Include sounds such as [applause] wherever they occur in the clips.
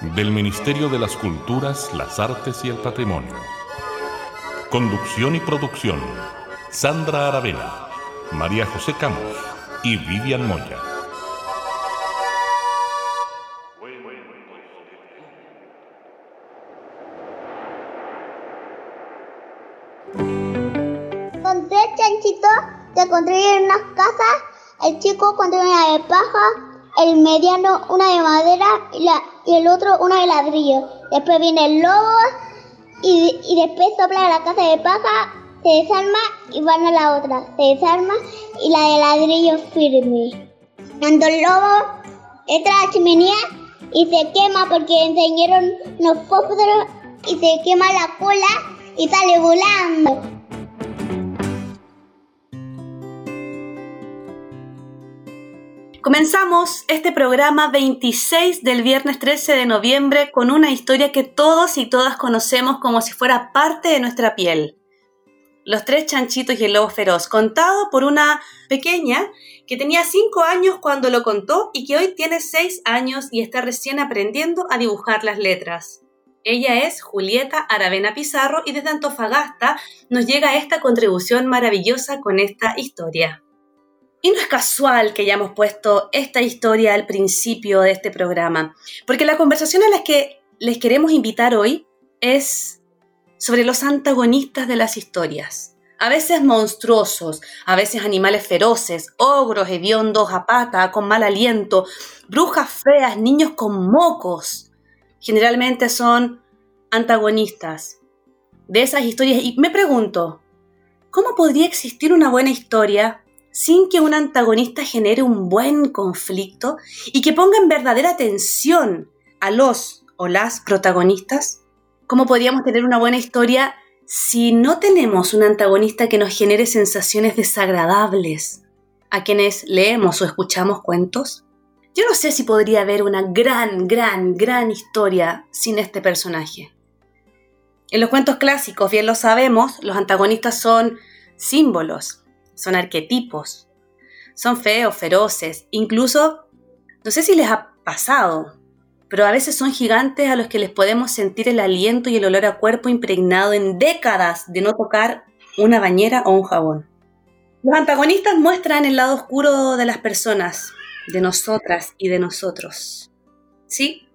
del Ministerio de las Culturas, las Artes y el Patrimonio. Conducción y producción, Sandra Aravena, María José Camus y Vivian Moya. Con tres chanchitos se construyen unas casas, el chico construye una de paja, el mediano una de madera y, el otro una de ladrillo. Después viene el lobo y, y después sopla la casa de paja, se desarma y van a la otra. Se desarma y la de ladrillo firme. Cuando el lobo entra a la chimenea y se quema porque enseñaron los fósforos y se quema la cola y sale volando. Comenzamos este programa 26 del viernes 13 de noviembre con una historia que todos y todas conocemos como si fuera parte de nuestra piel. Los tres chanchitos y el lobo feroz, contado por una pequeña que tenía 5 años cuando lo contó y que hoy tiene 6 años y está recién aprendiendo a dibujar las letras. Ella es Julieta Aravena Pizarro y desde Antofagasta nos llega esta contribución maravillosa con esta historia. Y no es casual que hayamos puesto esta historia al principio de este programa, porque la conversación a la que les queremos invitar hoy es sobre los antagonistas de las historias. A veces monstruosos, a veces animales feroces, ogros hediondos a pata, con mal aliento, brujas feas, niños con mocos. Generalmente son antagonistas de esas historias. Y me pregunto, ¿cómo podría existir una buena historia sin que un antagonista genere un buen conflicto y que ponga en verdadera tensión a los o las protagonistas? ¿Cómo podríamos tener una buena historia si no tenemos un antagonista que nos genere sensaciones desagradables a quienes leemos o escuchamos cuentos? Yo no sé si podría haber una gran, gran, gran historia sin este personaje. En los cuentos clásicos, bien lo sabemos, los antagonistas son símbolos, son arquetipos, son feos, feroces, incluso, no sé si les ha pasado, pero a veces son gigantes a los que les podemos sentir el aliento y el olor a cuerpo impregnado en décadas de no tocar una bañera o un jabón. Los antagonistas muestran el lado oscuro de las personas, de nosotras y de nosotros. ¿Sí?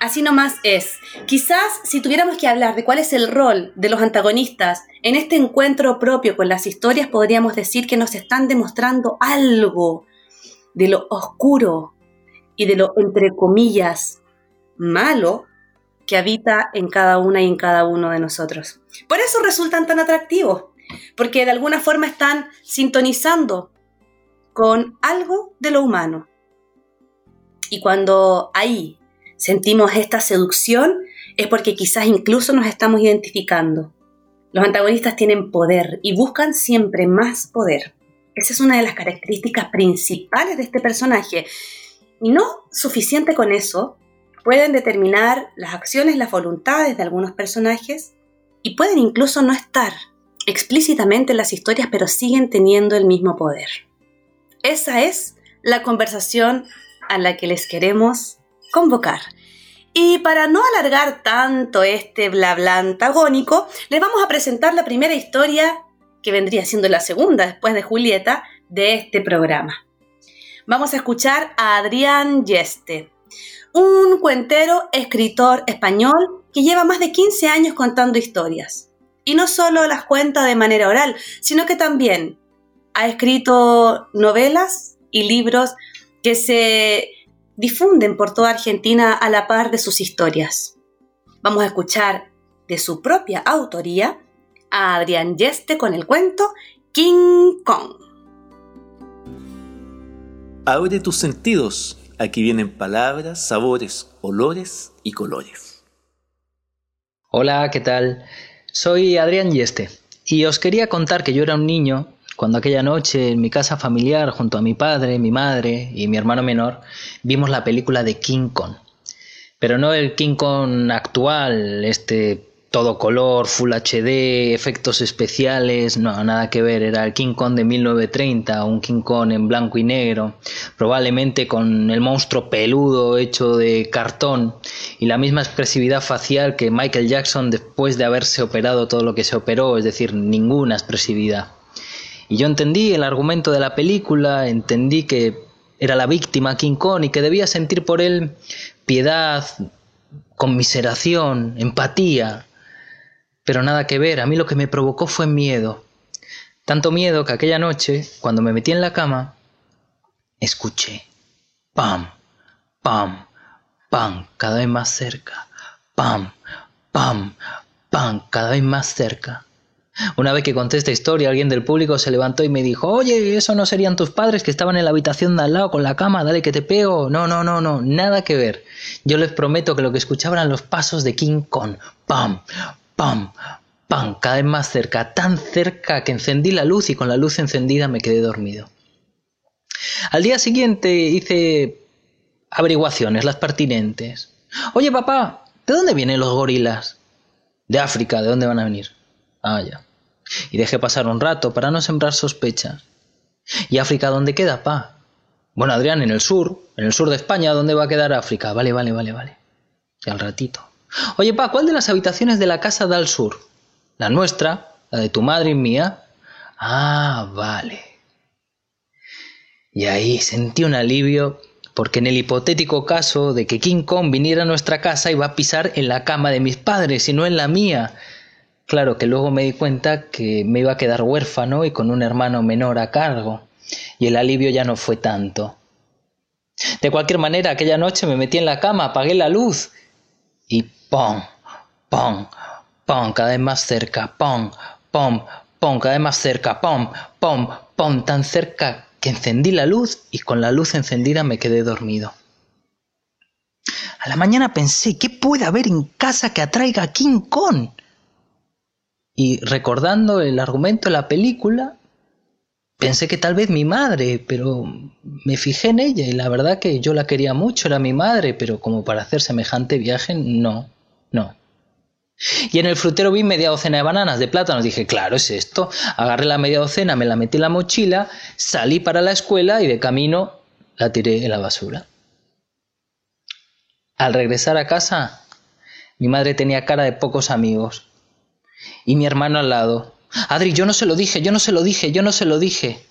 Así nomás es. Quizás si tuviéramos que hablar de cuál es el rol de los antagonistas en este encuentro propio con las historias, podríamos decir que nos están demostrando algo de lo oscuro y de lo, entre comillas, malo que habita en cada una y en cada uno de nosotros. Por eso resultan tan atractivos, porque de alguna forma están sintonizando con algo de lo humano. Y cuando ahí sentimos esta seducción es porque quizás incluso nos estamos identificando. Los antagonistas tienen poder y buscan siempre más poder. Esa es una de las características principales de este personaje. Y no suficiente con eso, pueden determinar las acciones, las voluntades de algunos personajes y pueden incluso no estar explícitamente en las historias, pero siguen teniendo el mismo poder. Esa es la conversación a la que les queremos convocar. Y para no alargar tanto este bla bla antagónico, les vamos a presentar la primera historia, que vendría siendo la segunda después de Julieta, de este programa. Vamos a escuchar a Adrián Yeste, un cuentero, escritor español que lleva más de 15 años contando historias. Y no solo las cuenta de manera oral, sino que también ha escrito novelas y libros que se difunden por toda Argentina a la par de sus historias. Vamos a escuchar de su propia autoría a Adrián Yeste con el cuento King Kong. Abre tus sentidos, aquí vienen palabras, sabores, olores y colores. Hola, ¿qué tal? Soy Adrián Yeste y os quería contar que yo era un niño cuando aquella noche en mi casa familiar junto a mi padre, mi madre y mi hermano menor vimos la película de King Kong. Pero no el King Kong actual, este todo color, Full HD, efectos especiales, no, nada que ver, era el King Kong de 1930, un King Kong en blanco y negro, probablemente con el monstruo peludo hecho de cartón y la misma expresividad facial que Michael Jackson después de haberse operado todo lo que se operó, es decir, ninguna expresividad. Y yo entendí el argumento de la película, entendí que era la víctima King Kong y que debía sentir por él piedad, conmiseración, empatía, pero nada que ver, a mí lo que me provocó fue miedo. Tanto miedo que aquella noche, cuando me metí en la cama, escuché. Pam, pam, pam, cada vez más cerca. Pam, pam, pam, cada vez más cerca. Una vez que conté esta historia, alguien del público se levantó y me dijo, oye, ¿eso no serían tus padres que estaban en la habitación de al lado con la cama? Dale que te pego. No, no, no, no, nada que ver. Yo les prometo que lo que escuchaban eran los pasos de King Kong. Pam, ¡Pam! ¡Pam! Cada vez más cerca, tan cerca que encendí la luz y con la luz encendida me quedé dormido. Al día siguiente hice averiguaciones, las pertinentes. Oye, papá, ¿de dónde vienen los gorilas? De África, ¿de dónde van a venir? Ah, ya. Y dejé pasar un rato para no sembrar sospechas. ¿Y África dónde queda, pa? Bueno, Adrián, en el sur, en el sur de España, ¿dónde va a quedar África? Vale, vale, vale, vale. Y al ratito. Oye, pa, ¿cuál de las habitaciones de la casa da al sur? ¿La nuestra? ¿La de tu madre y mía? Ah, vale. Y ahí sentí un alivio porque en el hipotético caso de que King Kong viniera a nuestra casa iba a pisar en la cama de mis padres y no en la mía. Claro que luego me di cuenta que me iba a quedar huérfano y con un hermano menor a cargo, y el alivio ya no fue tanto. De cualquier manera, aquella noche me metí en la cama, apagué la luz y pom, pom, pom, cada vez más cerca, pom, pom, pom, cada vez más cerca, pom, pom, pom, tan cerca que encendí la luz y con la luz encendida me quedé dormido. A la mañana pensé, ¿qué puede haber en casa que atraiga a King Kong? Y recordando el argumento de la película, pensé que tal vez mi madre, pero me fijé en ella y la verdad que yo la quería mucho, era mi madre, pero como para hacer semejante viaje, no, no. Y en el frutero vi media docena de bananas de plátano. Dije, claro, es esto. Agarré la media docena, me la metí en la mochila, salí para la escuela y de camino la tiré en la basura. Al regresar a casa, mi madre tenía cara de pocos amigos. Y mi hermano al lado, Adri, yo no se lo dije, yo no se lo dije, yo no se lo dije.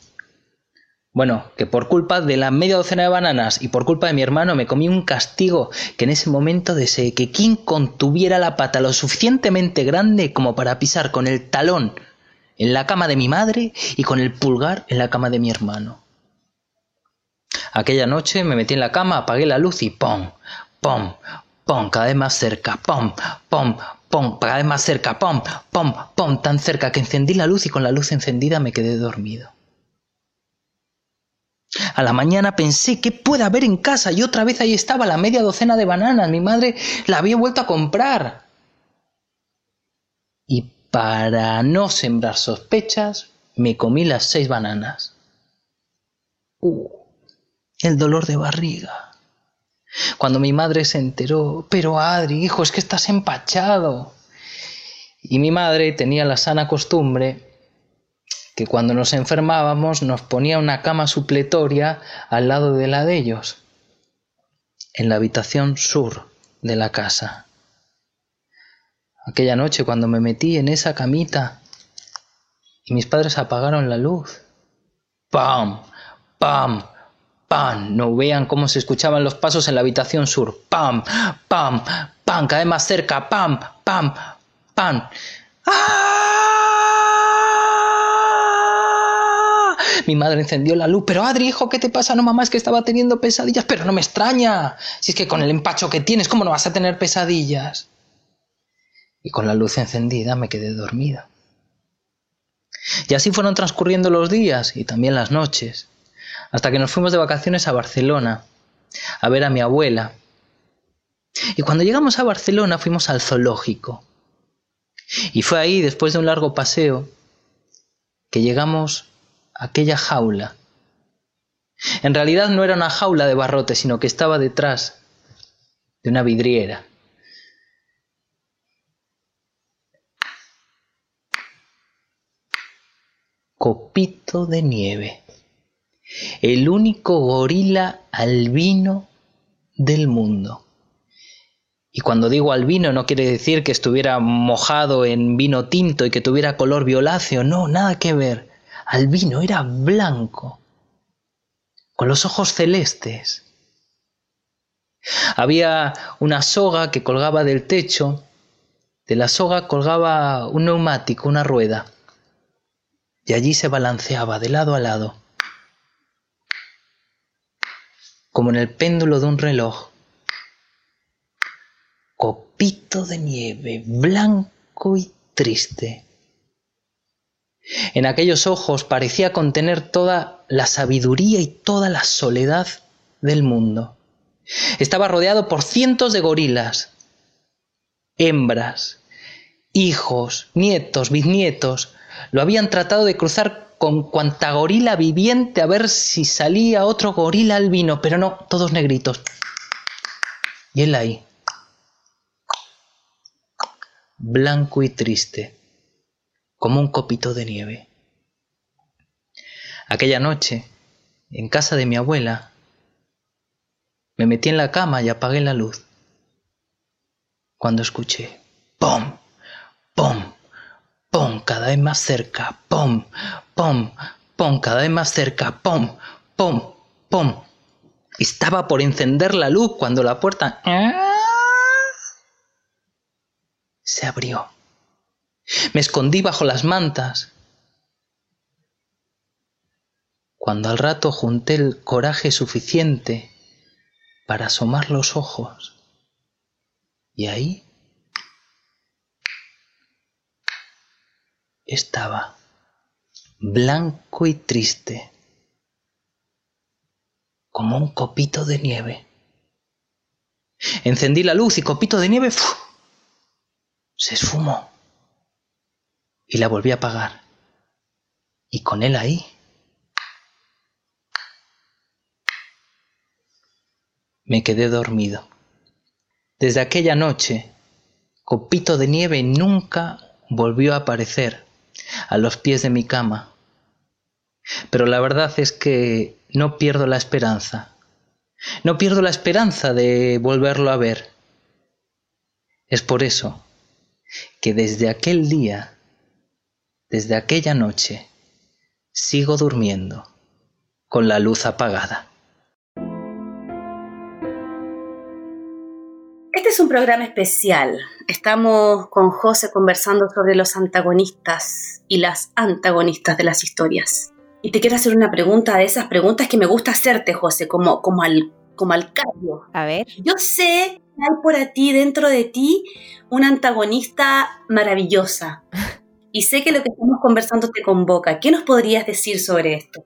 Bueno, que por culpa de la media docena de bananas y por culpa de mi hermano me comí un castigo que en ese momento deseé que King contuviera la pata lo suficientemente grande como para pisar con el talón en la cama de mi madre y con el pulgar en la cama de mi hermano. Aquella noche me metí en la cama, apagué la luz y ¡pum! ¡pum! ¡pum! cada vez más cerca, ¡pum! ¡pum! Pom, cada más cerca, pom, pom, pom, tan cerca que encendí la luz y con la luz encendida me quedé dormido. A la mañana pensé, ¿qué puede haber en casa? Y otra vez ahí estaba la media docena de bananas. Mi madre la había vuelto a comprar. Y para no sembrar sospechas, me comí las seis bananas. Uh, el dolor de barriga. Cuando mi madre se enteró, pero Adri, hijo, es que estás empachado. Y mi madre tenía la sana costumbre que cuando nos enfermábamos nos ponía una cama supletoria al lado de la de ellos, en la habitación sur de la casa. Aquella noche cuando me metí en esa camita y mis padres apagaron la luz, ¡pam! ¡pam! ¡Pam! No vean cómo se escuchaban los pasos en la habitación sur. ¡Pam! ¡Pam! ¡Pam! Cada vez más cerca. ¡Pam! ¡Pam! ¡Pam! ¡Ah! Mi madre encendió la luz. Pero Adri, hijo, ¿qué te pasa? No, mamá, es que estaba teniendo pesadillas. Pero no me extraña. Si es que con el empacho que tienes, ¿cómo no vas a tener pesadillas? Y con la luz encendida me quedé dormido. Y así fueron transcurriendo los días y también las noches hasta que nos fuimos de vacaciones a Barcelona a ver a mi abuela. Y cuando llegamos a Barcelona fuimos al zoológico. Y fue ahí, después de un largo paseo, que llegamos a aquella jaula. En realidad no era una jaula de barrote, sino que estaba detrás de una vidriera. Copito de nieve, el único gorila albino del mundo. Y cuando digo albino no quiere decir que estuviera mojado en vino tinto y que tuviera color violáceo, no, nada que ver. Albino era blanco, con los ojos celestes. Había una soga que colgaba del techo, de la soga colgaba un neumático, una rueda y allí se balanceaba de lado a lado, como en el péndulo de un reloj. Copito de nieve, blanco y triste. En aquellos ojos parecía contener toda la sabiduría y toda la soledad del mundo. Estaba rodeado por cientos de gorilas, hembras, hijos, nietos, bisnietos, lo habían tratado de cruzar con cuanta gorila viviente a ver si salía otro gorila albino, pero no, todos negritos. Y él ahí, blanco y triste, como un copito de nieve. Aquella noche, en casa de mi abuela, me metí en la cama y apagué la luz. Cuando escuché, ¡pum! ¡pum! ¡Pum! Cada vez más cerca. ¡Pum! ¡Pum! ¡Pum! Cada vez más cerca. ¡Pum! ¡Pum! ¡Pum! Estaba por encender la luz cuando la puerta se abrió. Me escondí bajo las mantas. Cuando al rato junté el coraje suficiente para asomar los ojos, y ahí estaba blanco y triste, como un copito de nieve. Encendí la luz y copito de nieve se esfumó y la volví a apagar. Y con él ahí me quedé dormido. Desde aquella noche, Copito de Nieve nunca volvió a aparecer a los pies de mi cama. Pero la verdad es que no pierdo la esperanza. No pierdo la esperanza de volverlo a ver. Es por eso que desde aquel día, desde aquella noche, sigo durmiendo con la luz apagada. Este es un programa especial. Estamos con José conversando sobre los antagonistas y las antagonistas de las historias. Y te quiero hacer una pregunta de esas preguntas que me gusta hacerte, José, como, como, al, como al cambio. A ver. Yo sé que hay por ti, dentro de ti, una antagonista maravillosa. Y sé que lo que estamos conversando te convoca. ¿Qué nos podrías decir sobre esto?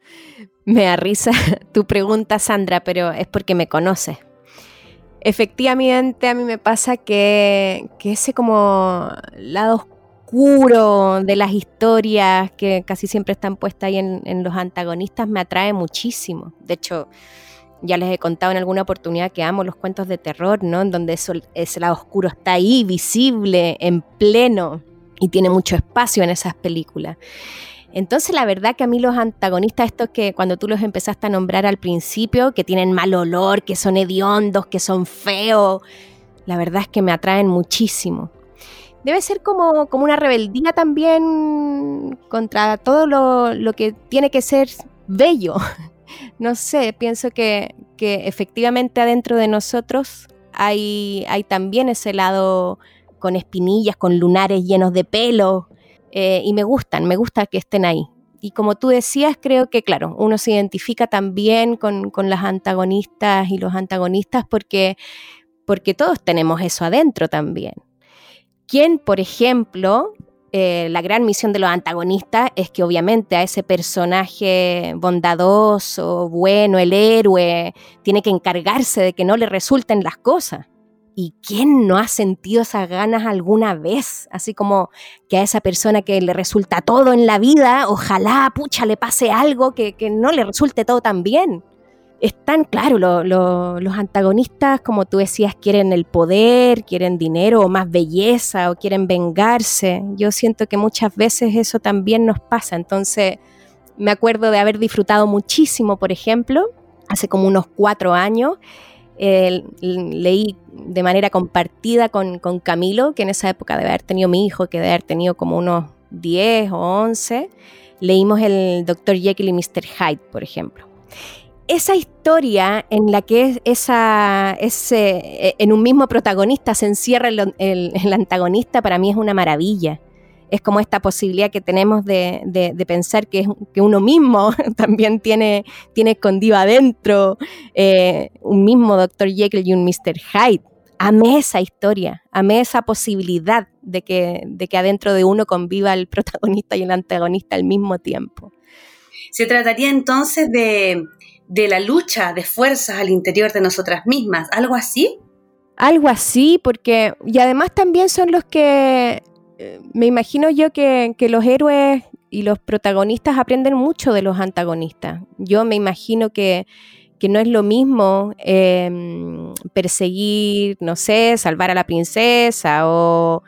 Me da risa [laughs] tu pregunta, Sandra, pero es porque me conoces efectivamente a mí me pasa que, ese como lado oscuro de las historias que casi siempre están puestas ahí en, los antagonistas me atrae muchísimo. De hecho, ya les he contado en alguna oportunidad que amo los cuentos de terror, ¿no? En donde ese lado oscuro está ahí, visible, en pleno, y tiene mucho espacio en esas películas. Entonces la verdad que a mí los antagonistas, estos que cuando tú los empezaste a nombrar al principio, que tienen mal olor, que son hediondos, que son feos, la verdad es que me atraen muchísimo. Debe ser como, como una rebeldía también contra todo lo, que tiene que ser bello. [laughs] No sé, pienso que, que efectivamente adentro de nosotros hay, hay también ese lado con espinillas, con lunares llenos de pelo, eh, y me gustan, me gusta que estén ahí. Y como tú decías, creo que, claro, uno se identifica también con, las antagonistas y los antagonistas porque, porque todos tenemos eso adentro también. Quien, por ejemplo, eh, la gran misión de los antagonistas es que obviamente a ese personaje bondadoso, bueno, el héroe, tiene que encargarse de que no le resulten las cosas. ¿Y quién no ha sentido esas ganas alguna vez? Así como que a esa persona que le resulta todo en la vida, ojalá, pucha, le pase algo que, no le resulte todo tan bien. Están, claro, los antagonistas, como tú decías, quieren el poder, quieren dinero o más belleza o quieren vengarse. Yo siento que muchas veces eso también nos pasa. Entonces, me acuerdo de haber disfrutado muchísimo, por ejemplo, hace como unos cuatro años, leí de manera compartida con, Camilo, que en esa época debe haber tenido mi hijo, que debe haber tenido como unos 10 o 11, leímos el Dr. Jekyll y Mr. Hyde, por ejemplo. Esa historia en la que esa, ese, en un mismo protagonista se encierra el antagonista, para mí es una maravilla es como esta posibilidad que tenemos de, pensar que, que, uno mismo [laughs] también tiene, tiene escondido adentro eh, un mismo Dr. Jekyll y un Mr. Hyde. Amé esa historia, amé esa posibilidad de que, de que adentro de uno conviva el protagonista y el antagonista al mismo tiempo. Se trataría entonces de, de la lucha de fuerzas al interior de nosotras mismas, algo así. Algo así, porque, y además también son los que me imagino yo que, los héroes y los protagonistas aprenden mucho de los antagonistas. Yo me imagino que, no es lo mismo em, perseguir, no sé, salvar a la princesa o,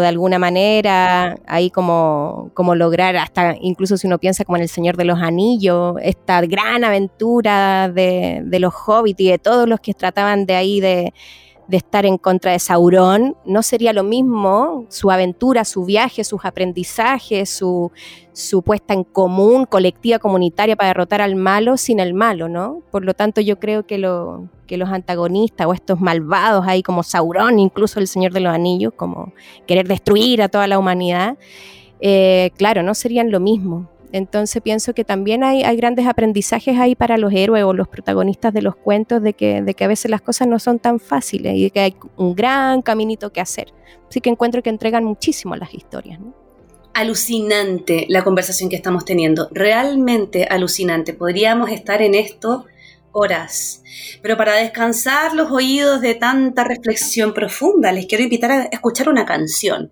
de alguna manera ahí como, como, lograr, hasta incluso si uno piensa como en El Señor de los Anillos, esta gran aventura de los hobbits y de todos los que trataban de ahí de de estar en contra de Sauron, no sería lo mismo su aventura, su viaje, sus aprendizajes, su, puesta en común, colectiva, comunitaria para derrotar al malo sin el malo, ¿no? Por lo tanto, yo creo que, que los antagonistas o estos malvados ahí como Sauron, incluso el Señor de los Anillos, como querer destruir a toda la humanidad, eh, claro, no serían lo mismo. Entonces pienso que también hay, grandes aprendizajes ahí para los héroes o los protagonistas de los cuentos de que, de que a veces las cosas no son tan fáciles y que hay un gran caminito que hacer. Así que encuentro que entregan muchísimo las historias. Alucinante la conversación que estamos teniendo, realmente alucinante. Podríamos estar en esto horas. Pero para descansar los oídos de tanta reflexión profunda, les quiero invitar a escuchar una canción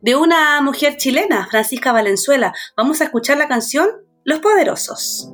de una mujer chilena, Francisca Valenzuela. Vamos a escuchar la canción Los Poderosos.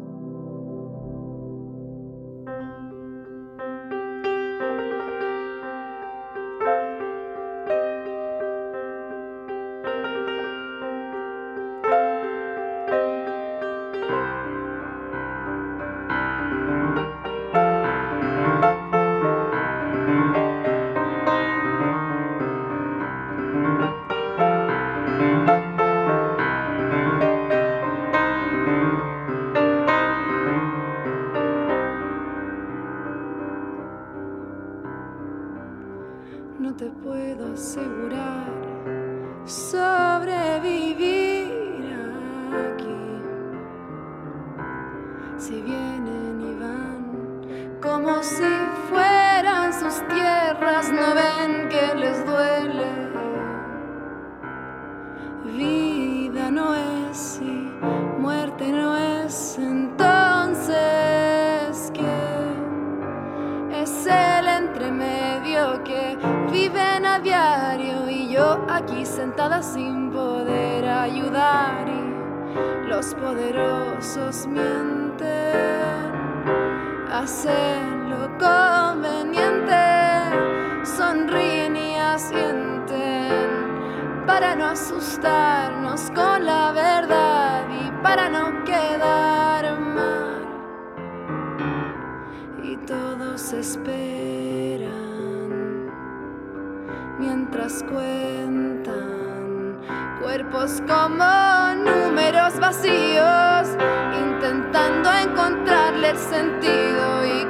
para no asustarnos con la verdad y para no quedar mal. Y todos esperan mientras cuentan cuerpos como números vacíos, intentando encontrarle el sentido y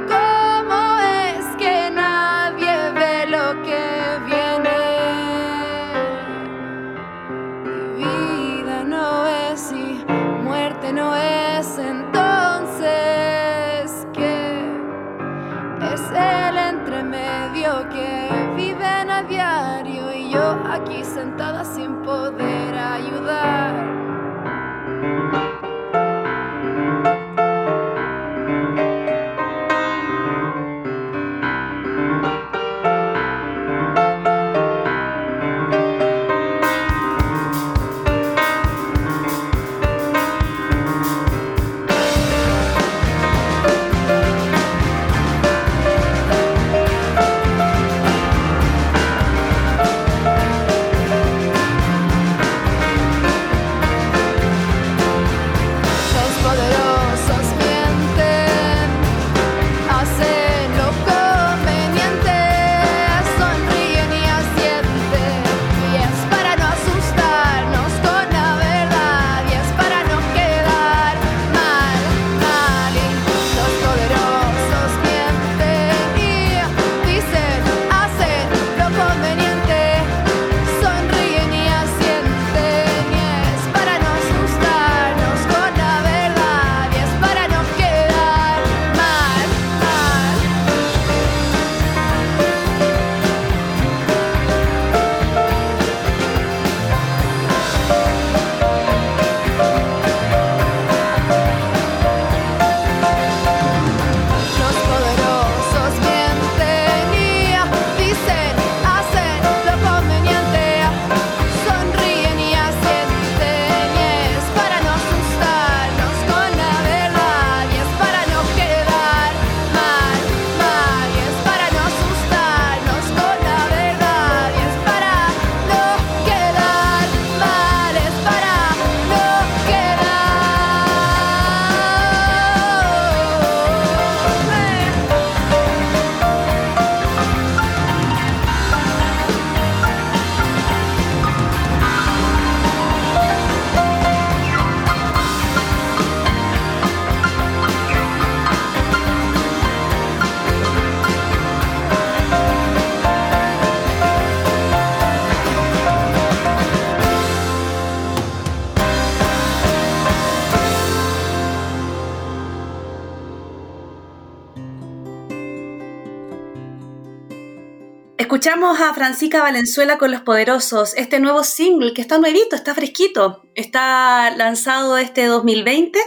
Escuchamos a Francisca Valenzuela con Los Poderosos, este nuevo single que está nuevito, está fresquito, está lanzado este 2020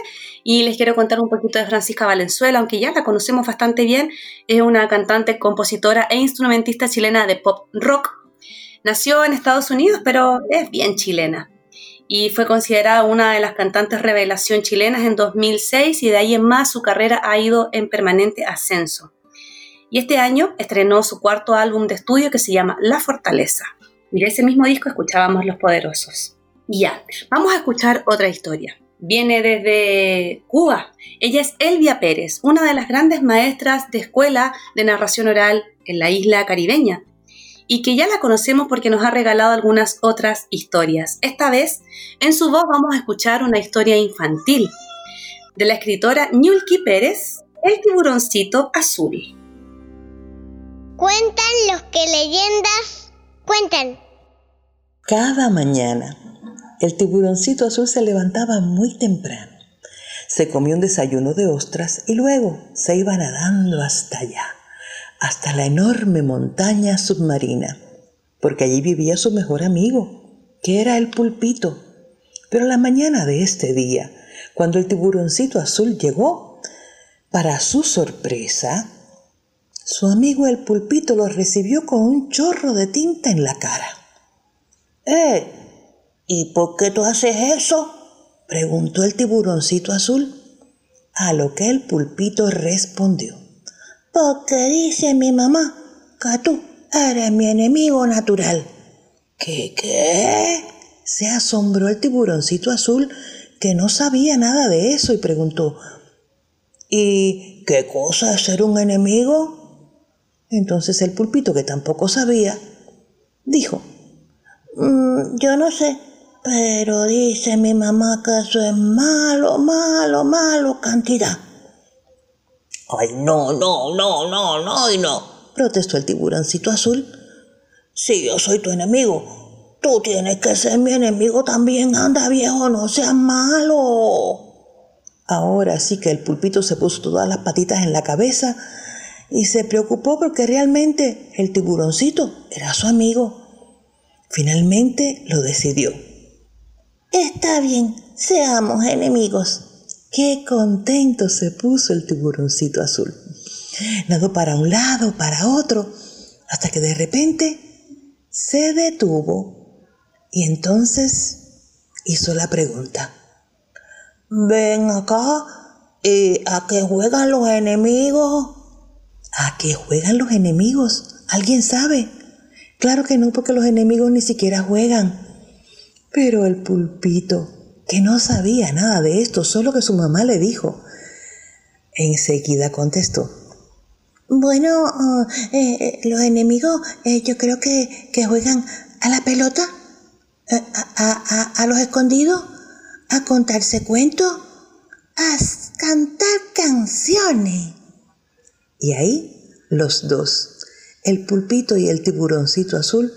y les quiero contar un poquito de Francisca Valenzuela, aunque ya la conocemos bastante bien, es una cantante, compositora e instrumentista chilena de pop rock. Nació en Estados Unidos, pero es bien chilena y fue considerada una de las cantantes revelación chilenas en 2006 y de ahí en más su carrera ha ido en permanente ascenso y este año estrenó su cuarto álbum de estudio que se llama La Fortaleza. Y de ese mismo disco escuchábamos Los Poderosos. Y ya, vamos a escuchar otra historia. Viene desde Cuba. Ella es Elvia Pérez, una de las grandes maestras de escuela de narración oral en la isla caribeña, y que ya la conocemos porque nos ha regalado algunas otras historias. Esta vez, en su voz vamos a escuchar una historia infantil de la escritora Ñulki Pérez, El tiburoncito azul. Cuentan los que leyendas cuentan. Cada mañana, el tiburoncito azul se levantaba muy temprano. Se comió un desayuno de ostras y luego se iba nadando hasta allá, hasta la enorme montaña submarina, porque allí vivía su mejor amigo, que era el pulpito. Pero la mañana de este día, cuando el tiburoncito azul llegó, para su sorpresa, su amigo el pulpito lo recibió con un chorro de tinta en la cara. ¡Eh! ¿Y por qué tú haces eso? preguntó el tiburoncito azul. A lo que el pulpito respondió. Porque dice mi mamá que tú eres mi enemigo natural. ¿Qué qué? Se asombró el tiburoncito azul que no sabía nada de eso y preguntó, ¿y qué cosa es ser un enemigo? Entonces el pulpito, que tampoco sabía, dijo, mm, yo no sé, pero dice mi mamá que eso es malo, malo, malo cantidad. Ay, no, no, no, no, no y no, protestó el tiburoncito azul. Si yo soy tu enemigo, tú tienes que ser mi enemigo también. Anda viejo, no seas malo. Ahora sí que el pulpito se puso todas las patitas en la cabeza y se preocupó porque realmente el tiburoncito era su amigo. Finalmente lo decidió. Está bien, seamos enemigos. Qué contento se puso el tiburoncito azul. Nadó para un lado, para otro, hasta que de repente se detuvo y entonces hizo la pregunta. Ven acá, ¿y ¿a qué juegan los enemigos? ¿A qué juegan los enemigos? ¿Alguien sabe? Claro que no, porque los enemigos ni siquiera juegan. Pero el pulpito, que no sabía nada de esto, solo que su mamá le dijo, enseguida contestó. Bueno, oh, eh, eh, los enemigos eh, yo creo que, juegan a la pelota, a, a los escondidos, a contarse cuentos, a cantar canciones. Y ahí los dos, el pulpito y el tiburoncito azul,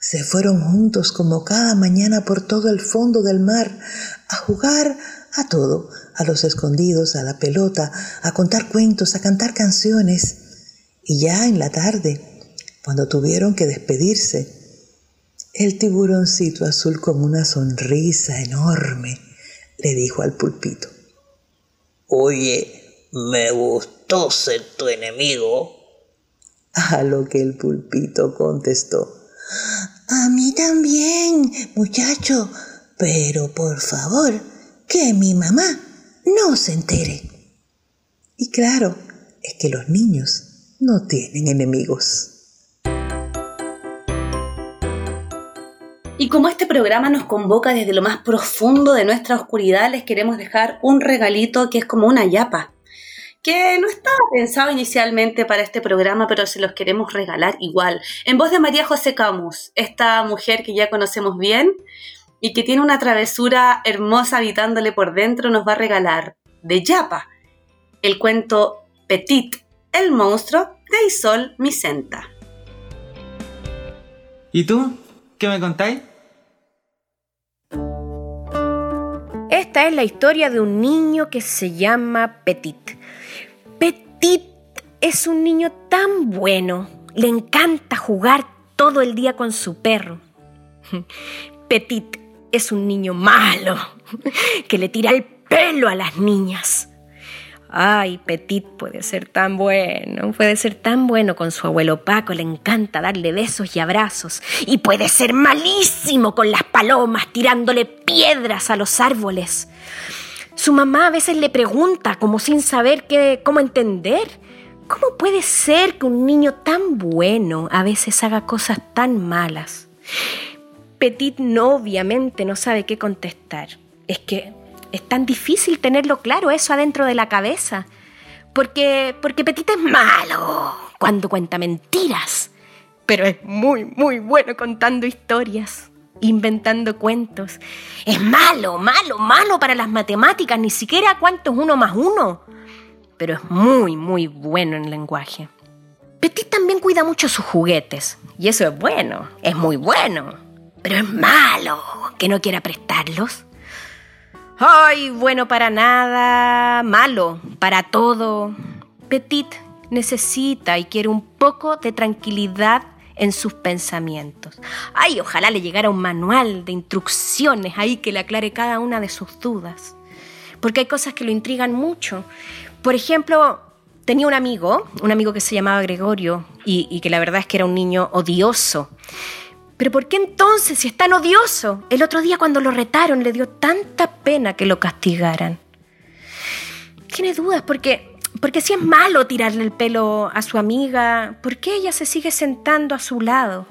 se fueron juntos como cada mañana por todo el fondo del mar a jugar a todo, a los escondidos, a la pelota, a contar cuentos, a cantar canciones. Y ya en la tarde, cuando tuvieron que despedirse, el tiburoncito azul con una sonrisa enorme le dijo al pulpito, Oye, me gustó ser tu enemigo. A lo que el pulpito contestó. A mí también, muchacho, pero por favor, que mi mamá no se entere. Y claro, es que los niños no tienen enemigos. Y como este programa nos convoca desde lo más profundo de nuestra oscuridad, les queremos dejar un regalito que es como una yapa que no estaba pensado inicialmente para este programa, pero se los queremos regalar igual. En voz de María José Camus, esta mujer que ya conocemos bien y que tiene una travesura hermosa habitándole por dentro, nos va a regalar de Yapa el cuento Petit, el monstruo de Isol Micenta. ¿Y tú? ¿Qué me contáis? Esta es la historia de un niño que se llama Petit es un niño tan bueno, Le encanta jugar todo el día con su perro. [laughs] Petit es un niño malo [laughs] que le tira el pelo a las niñas. Ay, Petit puede ser tan bueno, puede ser tan bueno con su abuelo Paco, le encanta darle besos y abrazos. Y puede ser malísimo con las palomas, tirándole piedras a los árboles. Su mamá a veces le pregunta, como sin saber qué, cómo entender, ¿cómo puede ser que un niño tan bueno a veces haga cosas tan malas? Petit no obviamente no sabe qué contestar. Es que es tan difícil tenerlo claro eso adentro de la cabeza. Porque, porque Petit es malo cuando cuenta mentiras. Pero es muy, muy bueno contando historias, inventando cuentos. Es malo, malo, malo para las matemáticas, ni siquiera cuánto es uno más uno. Pero es muy, muy bueno en lenguaje. Petit también cuida mucho sus juguetes. Y eso es bueno, es muy bueno. Pero es malo que no quiera prestarlos. Ay, bueno para nada, malo para todo. Petit necesita y quiere un poco de tranquilidad en sus pensamientos. Ay, ojalá le llegara un manual de instrucciones ahí que le aclare cada una de sus dudas. Porque hay cosas que lo intrigan mucho. Por ejemplo, tenía un amigo, un amigo que se llamaba Gregorio y, que la verdad es que era un niño odioso. Pero ¿por qué entonces, si es tan odioso? El otro día cuando lo retaron le dio tanta pena que lo castigaran. Tiene dudas porque, porque si es malo tirarle el pelo a su amiga, ¿por qué ella se sigue sentando a su lado?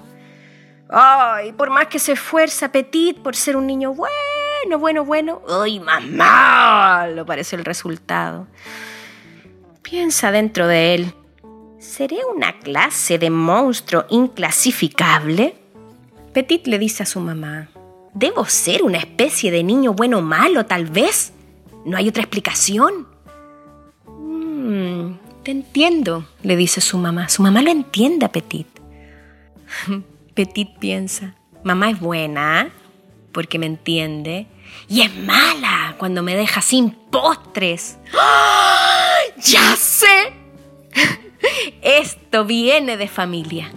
Ay, por más que se esfuerza Petit por ser un niño bueno, bueno, bueno, ay, más malo parece el resultado. Piensa dentro de él, ¿seré una clase de monstruo inclasificable? Petit le dice a su mamá, ¿debo ser una especie de niño bueno o malo tal vez? ¿No hay otra explicación? Mm, te entiendo, le dice su mamá. Su mamá lo entiende a Petit. [laughs] Petit piensa, mamá es buena porque me entiende y es mala cuando me deja sin postres. ¡Ah! ¡Ya sé! [laughs] Esto viene de familia.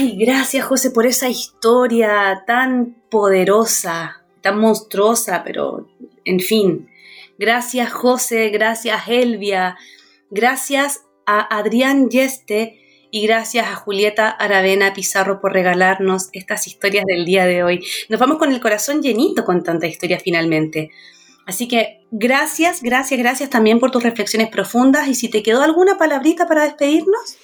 Ay, gracias José por esa historia tan poderosa, tan monstruosa, pero en fin. Gracias José, gracias Elvia, gracias a Adrián Yeste y gracias a Julieta Aravena Pizarro por regalarnos estas historias del día de hoy. Nos vamos con el corazón llenito con tanta historia finalmente. Así que gracias, gracias, gracias también por tus reflexiones profundas y si te quedó alguna palabrita para despedirnos.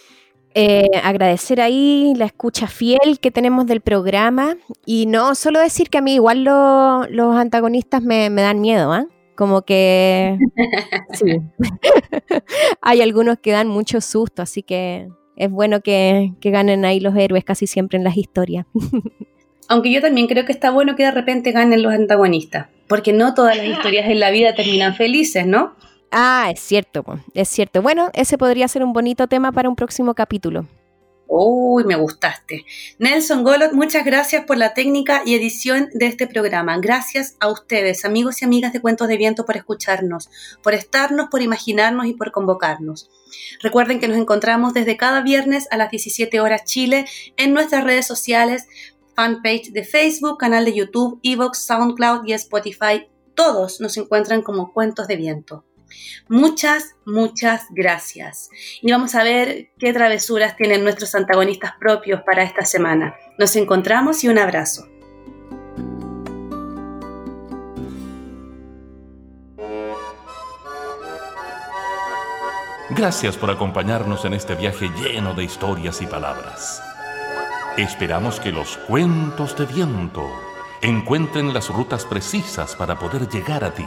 Eh, agradecer ahí la escucha fiel que tenemos del programa y no solo decir que a mí igual los antagonistas me, dan miedo, ¿ah? Como que [laughs] sí. [laughs] hay algunos que dan mucho susto, así que es bueno que, que ganen ahí los héroes casi siempre en las historias. [laughs] Aunque yo también creo que está bueno que de repente ganen los antagonistas, porque no todas las historias en la vida terminan felices, ¿no? Ah, es cierto, es cierto. Bueno, ese podría ser un bonito tema para un próximo capítulo. Uy, me gustaste. Nelson Golot, muchas gracias por la técnica y edición de este programa. Gracias a ustedes, amigos y amigas de Cuentos de Viento, por escucharnos, por estarnos, por imaginarnos y por convocarnos. Recuerden que nos encontramos desde cada viernes a las 17 horas Chile en nuestras redes sociales, fanpage de Facebook, canal de YouTube, Evox, SoundCloud y Spotify. Todos nos encuentran como Cuentos de Viento. Muchas, muchas gracias. Y vamos a ver qué travesuras tienen nuestros antagonistas propios para esta semana. Nos encontramos y un abrazo. Gracias por acompañarnos en este viaje lleno de historias y palabras. Esperamos que los cuentos de viento encuentren las rutas precisas para poder llegar a ti